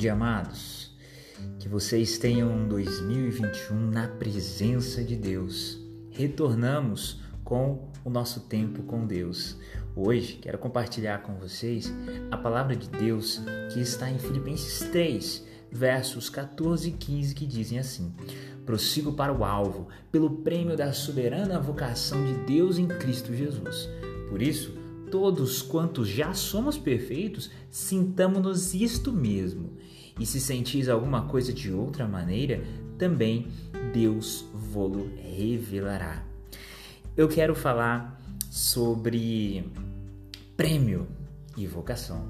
dia, amados. Que vocês tenham um 2021 na presença de Deus. Retornamos com o nosso tempo com Deus. Hoje quero compartilhar com vocês a palavra de Deus que está em Filipenses 3, versos 14 e 15, que dizem assim: Prossigo para o alvo, pelo prêmio da soberana vocação de Deus em Cristo Jesus. Por isso, todos quantos já somos perfeitos, sintamos-nos isto mesmo. E se sentis alguma coisa de outra maneira, também Deus vô-lo revelará. Eu quero falar sobre prêmio e vocação.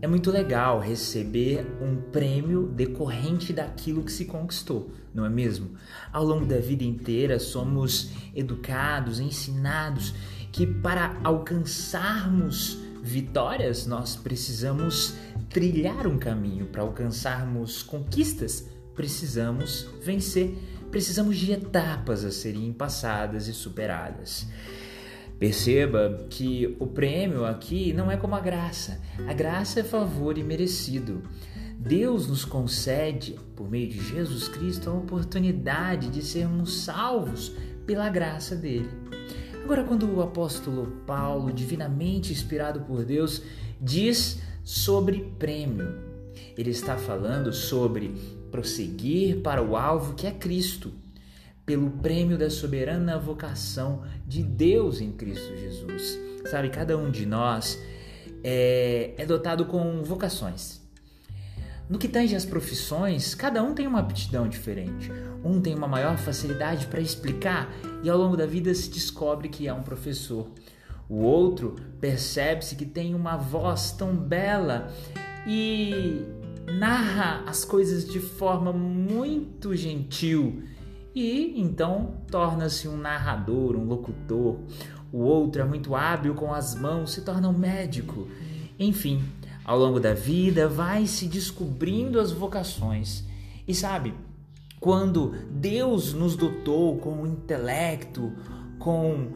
É muito legal receber um prêmio decorrente daquilo que se conquistou, não é mesmo? Ao longo da vida inteira somos educados, ensinados que para alcançarmos vitórias nós precisamos trilhar um caminho, para alcançarmos conquistas precisamos vencer, precisamos de etapas a serem passadas e superadas. Perceba que o prêmio aqui não é como a graça. A graça é favor e merecido. Deus nos concede, por meio de Jesus Cristo, a oportunidade de sermos salvos pela graça dele. Agora, quando o apóstolo Paulo, divinamente inspirado por Deus, diz sobre prêmio, ele está falando sobre prosseguir para o alvo que é Cristo pelo prêmio da soberana vocação de Deus em Cristo Jesus. Sabe, cada um de nós é, é dotado com vocações. No que tange as profissões, cada um tem uma aptidão diferente. Um tem uma maior facilidade para explicar e ao longo da vida se descobre que é um professor. O outro percebe-se que tem uma voz tão bela e narra as coisas de forma muito gentil e então torna-se um narrador, um locutor. O outro é muito hábil com as mãos, se torna um médico. Enfim, ao longo da vida vai se descobrindo as vocações. E sabe, quando Deus nos dotou com intelecto, com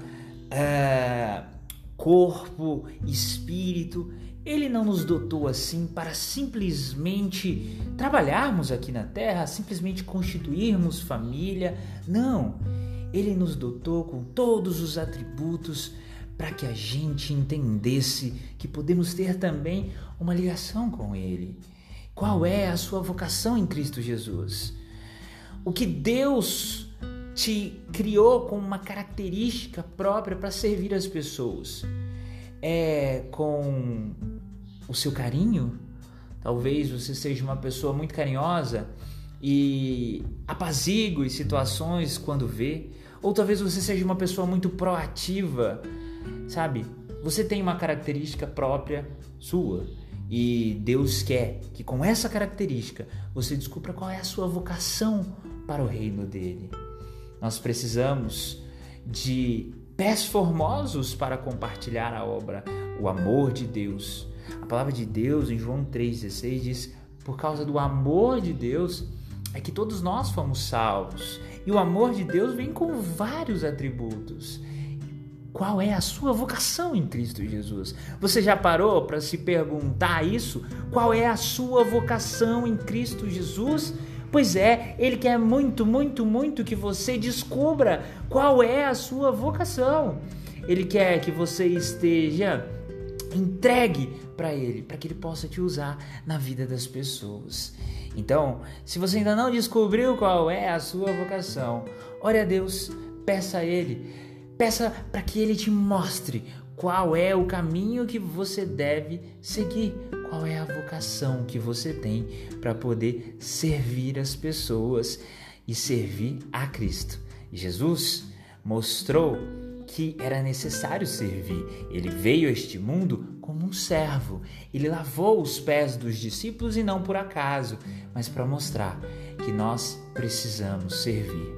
é, corpo, espírito, ele não nos dotou assim para simplesmente trabalharmos aqui na terra, simplesmente constituirmos família. Não. Ele nos dotou com todos os atributos para que a gente entendesse que podemos ter também uma ligação com Ele. Qual é a sua vocação em Cristo Jesus? O que Deus te criou com uma característica própria para servir as pessoas é com o seu carinho. Talvez você seja uma pessoa muito carinhosa e apazigue situações quando vê, ou talvez você seja uma pessoa muito proativa, sabe? Você tem uma característica própria sua e Deus quer que com essa característica você descubra qual é a sua vocação para o reino dele. Nós precisamos de pés formosos para compartilhar a obra, o amor de Deus. A palavra de Deus em João 3,16 diz: Por causa do amor de Deus é que todos nós fomos salvos. E o amor de Deus vem com vários atributos. Qual é a sua vocação em Cristo Jesus? Você já parou para se perguntar isso? Qual é a sua vocação em Cristo Jesus? Pois é, Ele quer muito, muito, muito que você descubra qual é a sua vocação. Ele quer que você esteja entregue para Ele, para que Ele possa te usar na vida das pessoas. Então, se você ainda não descobriu qual é a sua vocação, ore a Deus, peça a Ele, peça para que Ele te mostre qual é o caminho que você deve seguir, qual é a vocação que você tem para poder servir as pessoas e servir a Cristo. Jesus mostrou que era necessário servir. Ele veio a este mundo como um servo. Ele lavou os pés dos discípulos e não por acaso, mas para mostrar que nós precisamos servir.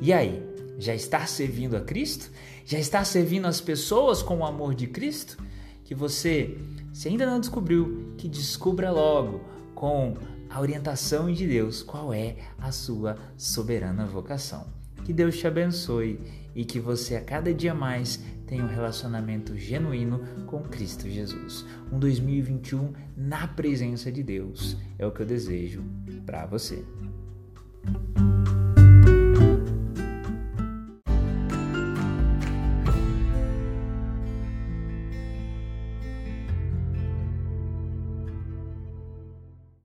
E aí, já está servindo a Cristo? Já está servindo as pessoas com o amor de Cristo? Que você se ainda não descobriu, que descubra logo com a orientação de Deus qual é a sua soberana vocação. Que Deus te abençoe e que você a cada dia mais tenha um relacionamento genuíno com Cristo Jesus. Um 2021 na presença de Deus é o que eu desejo para você.